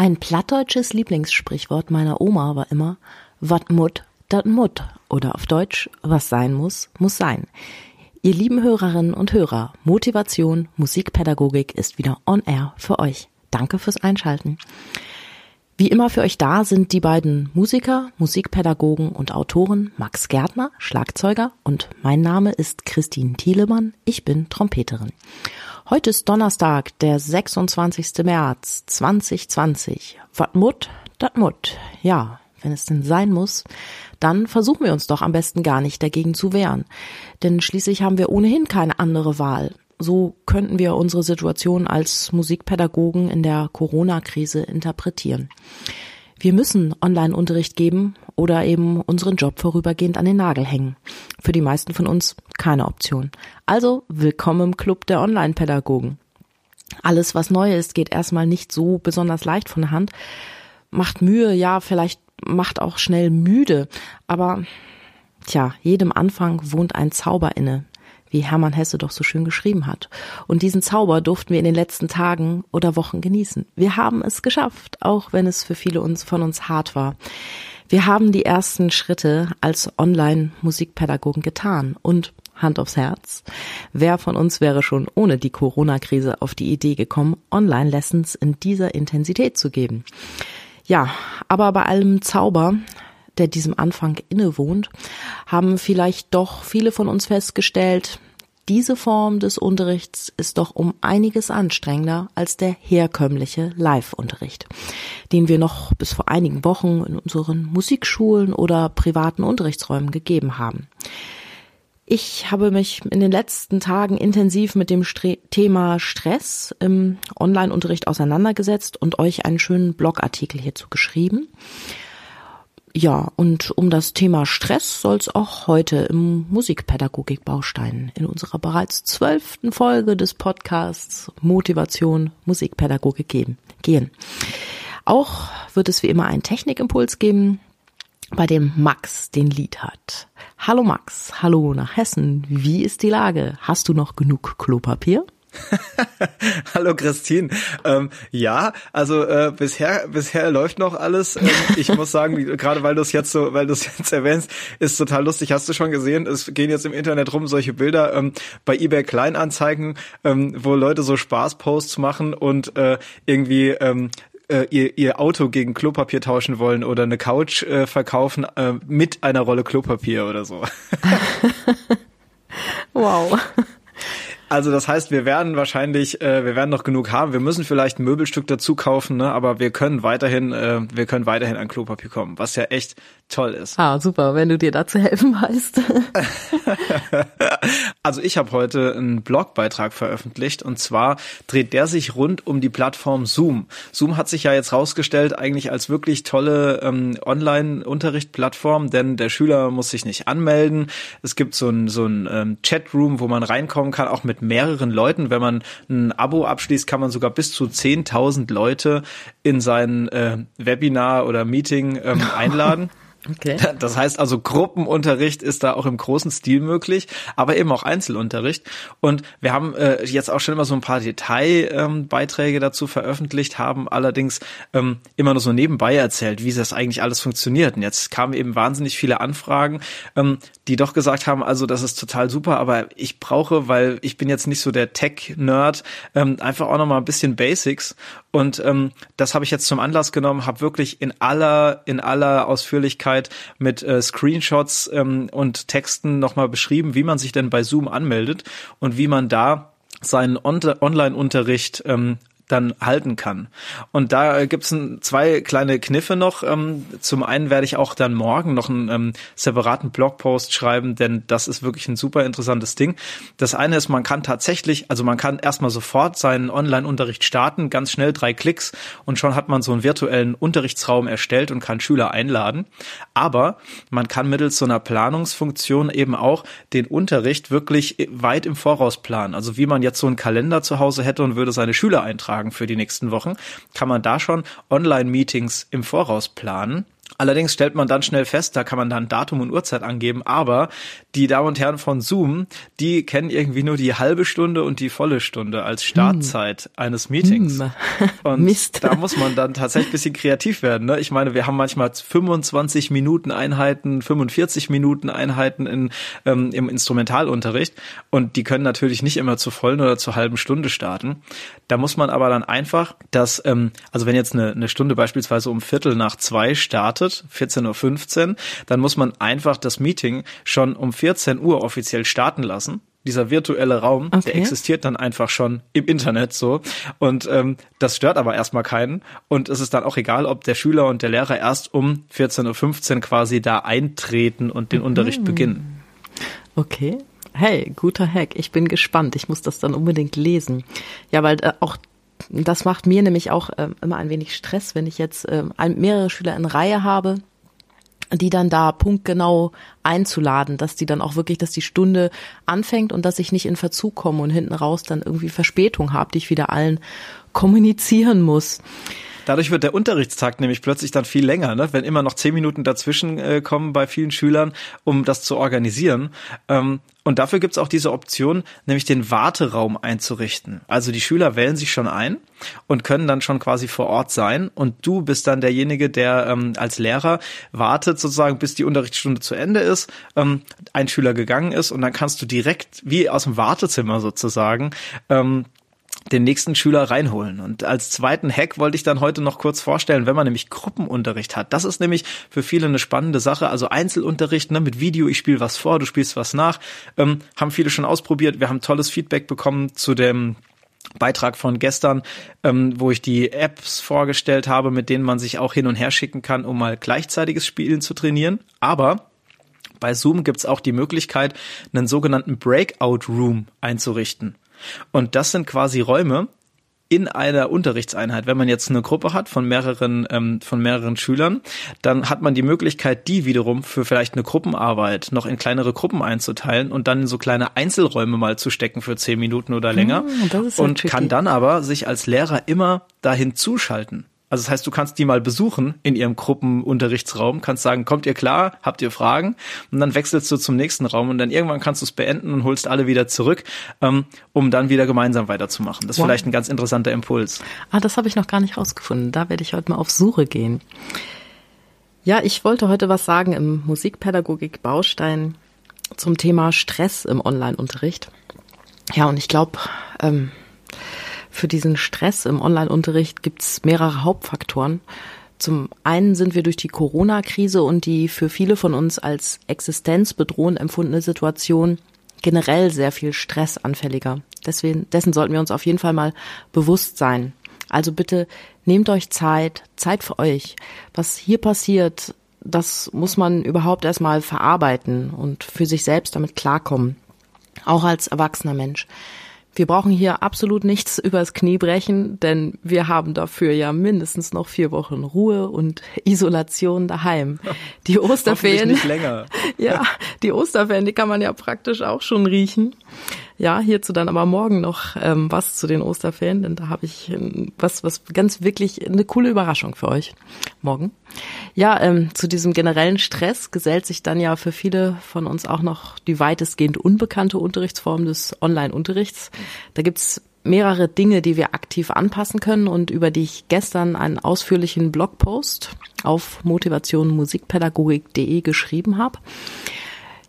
Ein plattdeutsches Lieblingssprichwort meiner Oma war immer, wat mut, dat mut. Oder auf Deutsch, was sein muss, muss sein. Ihr lieben Hörerinnen und Hörer, Motivation, Musikpädagogik ist wieder on air für euch. Danke fürs Einschalten. Wie immer für euch da sind die beiden Musiker, Musikpädagogen und Autoren Max Gärtner, Schlagzeuger und mein Name ist Christine Thielemann, ich bin Trompeterin. Heute ist Donnerstag, der 26. März 2020. Wat mut, dat mut. Ja, wenn es denn sein muss, dann versuchen wir uns doch am besten gar nicht dagegen zu wehren. Denn schließlich haben wir ohnehin keine andere Wahl. So könnten wir unsere Situation als Musikpädagogen in der Corona-Krise interpretieren. Wir müssen Online-Unterricht geben oder eben unseren Job vorübergehend an den Nagel hängen. Für die meisten von uns keine Option. Also willkommen im Club der Online-Pädagogen. Alles, was neu ist, geht erstmal nicht so besonders leicht von der Hand, macht Mühe, ja, vielleicht macht auch schnell müde, aber tja, jedem Anfang wohnt ein Zauber inne, wie Hermann Hesse doch so schön geschrieben hat. Und diesen Zauber durften wir in den letzten Tagen oder Wochen genießen. Wir haben es geschafft, auch wenn es für viele uns, von uns hart war. Wir haben die ersten Schritte als Online-Musikpädagogen getan und Hand aufs Herz. Wer von uns wäre schon ohne die Corona-Krise auf die Idee gekommen, Online-Lessons in dieser Intensität zu geben? Ja, aber bei allem Zauber, der diesem Anfang innewohnt, haben vielleicht doch viele von uns festgestellt, diese Form des Unterrichts ist doch um einiges anstrengender als der herkömmliche Live-Unterricht, den wir noch bis vor einigen Wochen in unseren Musikschulen oder privaten Unterrichtsräumen gegeben haben. Ich habe mich in den letzten Tagen intensiv mit dem Stre Thema Stress im Online-Unterricht auseinandergesetzt und euch einen schönen Blogartikel hierzu geschrieben. Ja, und um das Thema Stress soll es auch heute im Musikpädagogik-Baustein in unserer bereits zwölften Folge des Podcasts Motivation Musikpädagogik geben, gehen. Auch wird es wie immer einen Technikimpuls geben, bei dem Max den Lied hat. Hallo Max, hallo nach Hessen. Wie ist die Lage? Hast du noch genug Klopapier? Hallo Christine. Ähm, ja, also äh, bisher bisher läuft noch alles. Ähm, ich muss sagen, gerade weil du es jetzt so, weil du es jetzt erwähnst, ist total lustig. Hast du schon gesehen? Es gehen jetzt im Internet rum solche Bilder ähm, bei eBay Kleinanzeigen, ähm, wo Leute so Spaßposts machen und äh, irgendwie ähm, äh, ihr, ihr Auto gegen Klopapier tauschen wollen oder eine Couch äh, verkaufen äh, mit einer Rolle Klopapier oder so. wow. Also das heißt, wir werden wahrscheinlich, äh, wir werden noch genug haben. Wir müssen vielleicht ein Möbelstück dazu kaufen, ne? aber wir können weiterhin, äh, wir können weiterhin an Klopapier kommen, was ja echt toll ist. Ah, super, wenn du dir dazu helfen weißt. also ich habe heute einen Blogbeitrag veröffentlicht und zwar dreht der sich rund um die Plattform Zoom. Zoom hat sich ja jetzt rausgestellt eigentlich als wirklich tolle ähm, Online-Unterricht-Plattform, denn der Schüler muss sich nicht anmelden. Es gibt so ein, so ein ähm, Chatroom, wo man reinkommen kann, auch mit mehreren Leuten. Wenn man ein Abo abschließt, kann man sogar bis zu 10.000 Leute in sein äh, Webinar oder Meeting ähm, einladen. Okay. Das heißt also, Gruppenunterricht ist da auch im großen Stil möglich, aber eben auch Einzelunterricht. Und wir haben äh, jetzt auch schon immer so ein paar Detailbeiträge ähm, dazu veröffentlicht, haben allerdings ähm, immer nur so nebenbei erzählt, wie das eigentlich alles funktioniert. Und jetzt kamen eben wahnsinnig viele Anfragen, ähm, die doch gesagt haben, also das ist total super, aber ich brauche, weil ich bin jetzt nicht so der Tech-Nerd, ähm, einfach auch nochmal ein bisschen Basics. Und ähm, das habe ich jetzt zum Anlass genommen, habe wirklich in aller, in aller Ausführlichkeit mit äh, Screenshots ähm, und Texten nochmal beschrieben, wie man sich denn bei Zoom anmeldet und wie man da seinen On Online-Unterricht ähm, dann halten kann. Und da gibt's ein, zwei kleine Kniffe noch. Ähm, zum einen werde ich auch dann morgen noch einen ähm, separaten Blogpost schreiben, denn das ist wirklich ein super interessantes Ding. Das eine ist, man kann tatsächlich, also man kann erstmal sofort seinen Online-Unterricht starten, ganz schnell drei Klicks und schon hat man so einen virtuellen Unterrichtsraum erstellt und kann Schüler einladen. Aber man kann mittels so einer Planungsfunktion eben auch den Unterricht wirklich weit im Voraus planen. Also wie man jetzt so einen Kalender zu Hause hätte und würde seine Schüler eintragen für die nächsten Wochen, kann man da schon Online-Meetings im Voraus planen Allerdings stellt man dann schnell fest, da kann man dann Datum und Uhrzeit angeben, aber die Damen und Herren von Zoom, die kennen irgendwie nur die halbe Stunde und die volle Stunde als Startzeit hm. eines Meetings. Hm. Und Mist. da muss man dann tatsächlich ein bisschen kreativ werden. Ne? Ich meine, wir haben manchmal 25 Minuten Einheiten, 45 Minuten Einheiten in, ähm, im Instrumentalunterricht und die können natürlich nicht immer zur vollen oder zur halben Stunde starten. Da muss man aber dann einfach das, ähm, also wenn jetzt eine, eine Stunde beispielsweise um Viertel nach zwei startet, 14.15 Uhr, dann muss man einfach das Meeting schon um 14 Uhr offiziell starten lassen dieser virtuelle Raum, okay. der existiert dann einfach schon im Internet so. Und ähm, das stört aber erstmal keinen. Und es ist dann auch egal, ob der Schüler und der Lehrer erst um 14.15 Uhr quasi da eintreten und den mhm. Unterricht beginnen. Okay. Hey, guter Hack. Ich bin gespannt. Ich muss das dann unbedingt lesen. Ja, weil äh, auch das macht mir nämlich auch äh, immer ein wenig Stress, wenn ich jetzt äh, mehrere Schüler in Reihe habe die dann da punktgenau einzuladen, dass die dann auch wirklich, dass die Stunde anfängt und dass ich nicht in Verzug komme und hinten raus dann irgendwie Verspätung habe, die ich wieder allen kommunizieren muss. Dadurch wird der Unterrichtstag nämlich plötzlich dann viel länger, ne? wenn immer noch zehn Minuten dazwischen äh, kommen bei vielen Schülern, um das zu organisieren. Ähm, und dafür gibt's auch diese Option, nämlich den Warteraum einzurichten. Also die Schüler wählen sich schon ein und können dann schon quasi vor Ort sein. Und du bist dann derjenige, der ähm, als Lehrer wartet sozusagen, bis die Unterrichtsstunde zu Ende ist, ähm, ein Schüler gegangen ist und dann kannst du direkt wie aus dem Wartezimmer sozusagen ähm, den nächsten Schüler reinholen. Und als zweiten Hack wollte ich dann heute noch kurz vorstellen, wenn man nämlich Gruppenunterricht hat. Das ist nämlich für viele eine spannende Sache. Also Einzelunterricht ne, mit Video, ich spiele was vor, du spielst was nach, ähm, haben viele schon ausprobiert. Wir haben tolles Feedback bekommen zu dem Beitrag von gestern, ähm, wo ich die Apps vorgestellt habe, mit denen man sich auch hin und her schicken kann, um mal gleichzeitiges Spielen zu trainieren. Aber bei Zoom gibt's auch die Möglichkeit, einen sogenannten Breakout Room einzurichten. Und das sind quasi Räume in einer Unterrichtseinheit. Wenn man jetzt eine Gruppe hat von mehreren, ähm, von mehreren Schülern, dann hat man die Möglichkeit, die wiederum für vielleicht eine Gruppenarbeit noch in kleinere Gruppen einzuteilen und dann in so kleine Einzelräume mal zu stecken für zehn Minuten oder länger. Mm, und kann dann aber sich als Lehrer immer dahin zuschalten. Also das heißt, du kannst die mal besuchen in ihrem Gruppenunterrichtsraum, kannst sagen, kommt ihr klar, habt ihr Fragen? Und dann wechselst du zum nächsten Raum und dann irgendwann kannst du es beenden und holst alle wieder zurück, ähm, um dann wieder gemeinsam weiterzumachen. Das ist wow. vielleicht ein ganz interessanter Impuls. Ah, das habe ich noch gar nicht rausgefunden. Da werde ich heute mal auf Suche gehen. Ja, ich wollte heute was sagen im Musikpädagogik-Baustein zum Thema Stress im Online-Unterricht. Ja, und ich glaube, ähm, für diesen Stress im Online-Unterricht gibt es mehrere Hauptfaktoren. Zum einen sind wir durch die Corona-Krise und die für viele von uns als existenzbedrohend empfundene Situation generell sehr viel stressanfälliger. Deswegen, dessen sollten wir uns auf jeden Fall mal bewusst sein. Also bitte nehmt euch Zeit, Zeit für euch. Was hier passiert, das muss man überhaupt erstmal verarbeiten und für sich selbst damit klarkommen. Auch als erwachsener Mensch. Wir brauchen hier absolut nichts übers Knie brechen, denn wir haben dafür ja mindestens noch vier Wochen Ruhe und Isolation daheim. Die Osterferien. nicht länger. ja, die Osterferien, die kann man ja praktisch auch schon riechen. Ja, hierzu dann aber morgen noch ähm, was zu den Osterferien, denn da habe ich ähm, was, was ganz wirklich eine coole Überraschung für euch morgen. Ja, ähm, zu diesem generellen Stress gesellt sich dann ja für viele von uns auch noch die weitestgehend unbekannte Unterrichtsform des Online-Unterrichts. Da gibt's mehrere Dinge, die wir aktiv anpassen können und über die ich gestern einen ausführlichen Blogpost auf motivationmusikpädagogik.de geschrieben habe.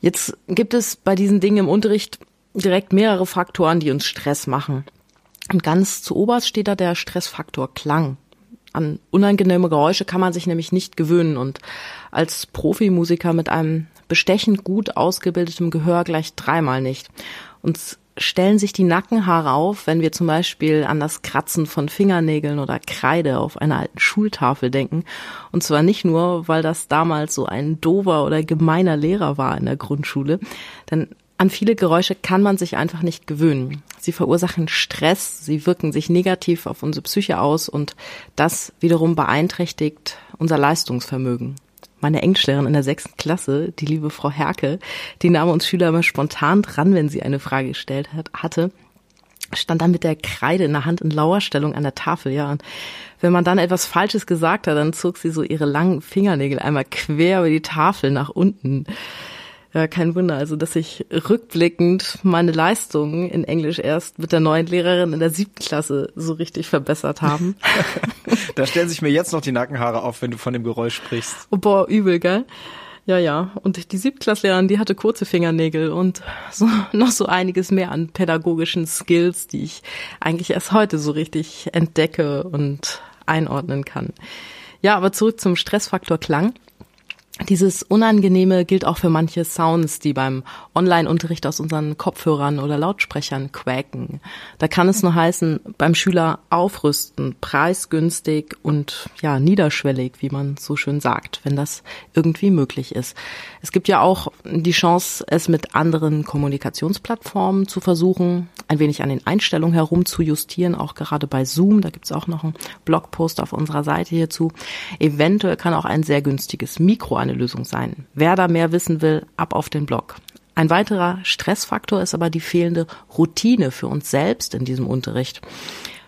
Jetzt gibt es bei diesen Dingen im Unterricht direkt mehrere Faktoren, die uns Stress machen. Und ganz zu oberst steht da der Stressfaktor Klang. An unangenehme Geräusche kann man sich nämlich nicht gewöhnen und als Profimusiker mit einem bestechend gut ausgebildetem Gehör gleich dreimal nicht. Uns stellen sich die Nackenhaare auf, wenn wir zum Beispiel an das Kratzen von Fingernägeln oder Kreide auf einer alten Schultafel denken. Und zwar nicht nur, weil das damals so ein dover oder gemeiner Lehrer war in der Grundschule, denn an viele Geräusche kann man sich einfach nicht gewöhnen. Sie verursachen Stress, sie wirken sich negativ auf unsere Psyche aus und das wiederum beeinträchtigt unser Leistungsvermögen. Meine Englischlehrerin in der sechsten Klasse, die liebe Frau Herke, die nahm uns Schüler immer spontan dran, wenn sie eine Frage gestellt hat, hatte. stand dann mit der Kreide in der Hand in Lauerstellung an der Tafel, ja. Und wenn man dann etwas Falsches gesagt hat, dann zog sie so ihre langen Fingernägel einmal quer über die Tafel nach unten. Ja, kein Wunder, also dass ich rückblickend meine Leistungen in Englisch erst mit der neuen Lehrerin in der siebten Klasse so richtig verbessert haben. da stellen sich mir jetzt noch die Nackenhaare auf, wenn du von dem Geräusch sprichst. Oh, boah, übel, gell? Ja, ja. Und die Siebtklasslehrerin, die hatte kurze Fingernägel und so, noch so einiges mehr an pädagogischen Skills, die ich eigentlich erst heute so richtig entdecke und einordnen kann. Ja, aber zurück zum Stressfaktor Klang. Dieses Unangenehme gilt auch für manche Sounds, die beim Online-Unterricht aus unseren Kopfhörern oder Lautsprechern quäken. Da kann es nur heißen, beim Schüler aufrüsten, preisgünstig und ja, niederschwellig, wie man so schön sagt, wenn das irgendwie möglich ist. Es gibt ja auch die Chance, es mit anderen Kommunikationsplattformen zu versuchen, ein wenig an den Einstellungen herum zu justieren, auch gerade bei Zoom. Da gibt es auch noch einen Blogpost auf unserer Seite hierzu. Eventuell kann auch ein sehr günstiges Mikro eine Lösung sein. Wer da mehr wissen will, ab auf den Blog. Ein weiterer Stressfaktor ist aber die fehlende Routine für uns selbst in diesem Unterricht.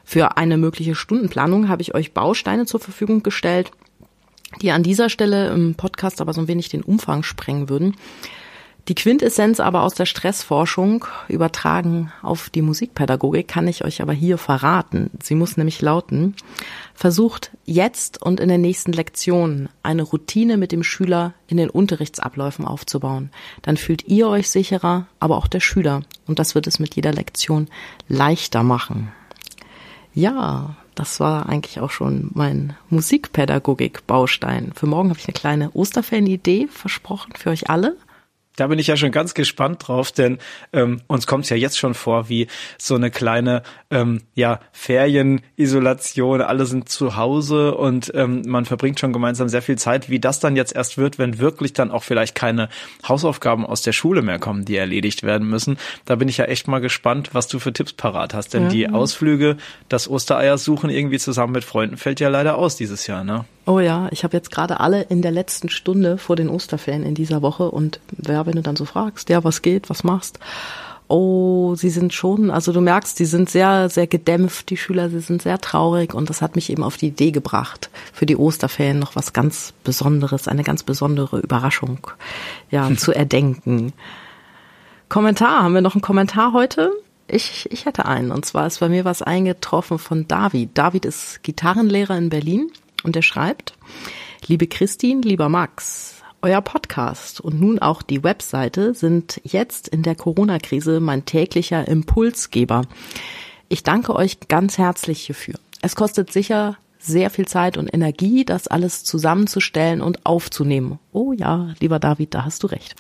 Für eine mögliche Stundenplanung habe ich euch Bausteine zur Verfügung gestellt, die an dieser Stelle im Podcast aber so ein wenig den Umfang sprengen würden. Die Quintessenz aber aus der Stressforschung übertragen auf die Musikpädagogik kann ich euch aber hier verraten. Sie muss nämlich lauten, versucht jetzt und in der nächsten Lektion eine Routine mit dem Schüler in den Unterrichtsabläufen aufzubauen. Dann fühlt ihr euch sicherer, aber auch der Schüler. Und das wird es mit jeder Lektion leichter machen. Ja, das war eigentlich auch schon mein Musikpädagogik-Baustein. Für morgen habe ich eine kleine Osterferien-Idee versprochen für euch alle. Da bin ich ja schon ganz gespannt drauf, denn ähm, uns kommt es ja jetzt schon vor wie so eine kleine ähm, ja, Ferienisolation. Alle sind zu Hause und ähm, man verbringt schon gemeinsam sehr viel Zeit. Wie das dann jetzt erst wird, wenn wirklich dann auch vielleicht keine Hausaufgaben aus der Schule mehr kommen, die erledigt werden müssen. Da bin ich ja echt mal gespannt, was du für Tipps parat hast. Denn ja. die Ausflüge, das Ostereier suchen irgendwie zusammen mit Freunden fällt ja leider aus dieses Jahr, ne? Oh ja, ich habe jetzt gerade alle in der letzten Stunde vor den Osterferien in dieser Woche und wer, wenn du dann so fragst, ja, was geht, was machst? Oh, sie sind schon, also du merkst, die sind sehr, sehr gedämpft, die Schüler, sie sind sehr traurig und das hat mich eben auf die Idee gebracht, für die Osterferien noch was ganz Besonderes, eine ganz besondere Überraschung, ja, zu erdenken. Kommentar, haben wir noch einen Kommentar heute? Ich, ich hätte einen und zwar ist bei mir was eingetroffen von David. David ist Gitarrenlehrer in Berlin und er schreibt, liebe Christine, lieber Max, euer Podcast und nun auch die Webseite sind jetzt in der Corona-Krise mein täglicher Impulsgeber. Ich danke euch ganz herzlich hierfür. Es kostet sicher sehr viel Zeit und Energie, das alles zusammenzustellen und aufzunehmen. Oh ja, lieber David, da hast du recht.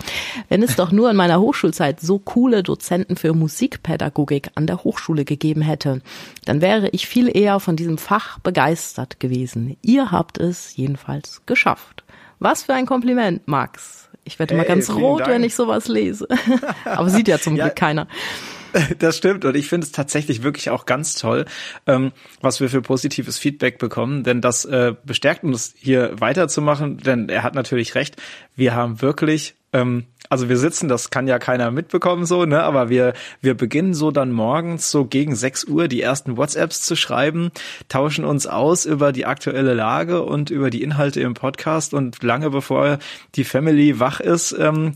Wenn es doch nur in meiner Hochschulzeit so coole Dozenten für Musikpädagogik an der Hochschule gegeben hätte, dann wäre ich viel eher von diesem Fach begeistert gewesen. Ihr habt es jedenfalls geschafft. Was für ein Kompliment, Max. Ich werde hey, mal ganz rot, Dank. wenn ich sowas lese. Aber sieht ja zum ja. Glück keiner. Das stimmt und ich finde es tatsächlich wirklich auch ganz toll, ähm, was wir für positives Feedback bekommen, denn das äh, bestärkt uns hier weiterzumachen, denn er hat natürlich recht, wir haben wirklich ähm, also wir sitzen, das kann ja keiner mitbekommen so, ne, aber wir wir beginnen so dann morgens so gegen 6 Uhr die ersten WhatsApps zu schreiben, tauschen uns aus über die aktuelle Lage und über die Inhalte im Podcast und lange bevor die Family wach ist, ähm,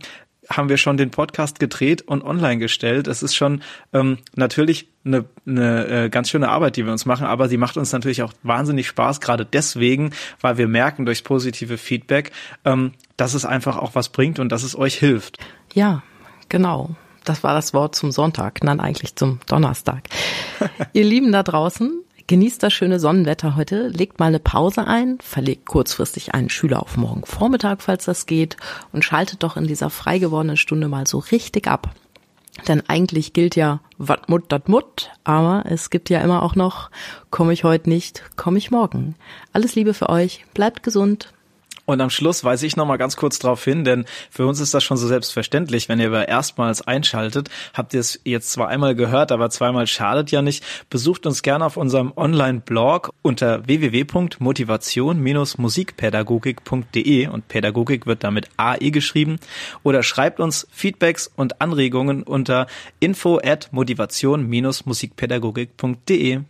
haben wir schon den Podcast gedreht und online gestellt. Es ist schon ähm, natürlich eine, eine äh, ganz schöne Arbeit, die wir uns machen, aber sie macht uns natürlich auch wahnsinnig Spaß, gerade deswegen, weil wir merken durchs positive Feedback, ähm, dass es einfach auch was bringt und dass es euch hilft. Ja, genau. Das war das Wort zum Sonntag, dann eigentlich zum Donnerstag. Ihr Lieben da draußen, Genießt das schöne Sonnenwetter heute, legt mal eine Pause ein, verlegt kurzfristig einen Schüler auf morgen Vormittag, falls das geht, und schaltet doch in dieser frei gewordenen Stunde mal so richtig ab. Denn eigentlich gilt ja, wat mut, dat mut, aber es gibt ja immer auch noch, komme ich heute nicht, komme ich morgen. Alles Liebe für euch, bleibt gesund. Und am Schluss weise ich noch mal ganz kurz darauf hin, denn für uns ist das schon so selbstverständlich, wenn ihr aber erstmals einschaltet, habt ihr es jetzt zwar einmal gehört, aber zweimal schadet ja nicht. Besucht uns gerne auf unserem Online-Blog unter www.motivation-musikpädagogik.de und Pädagogik wird damit AE geschrieben oder schreibt uns Feedbacks und Anregungen unter info at motivation-musikpädagogik.de.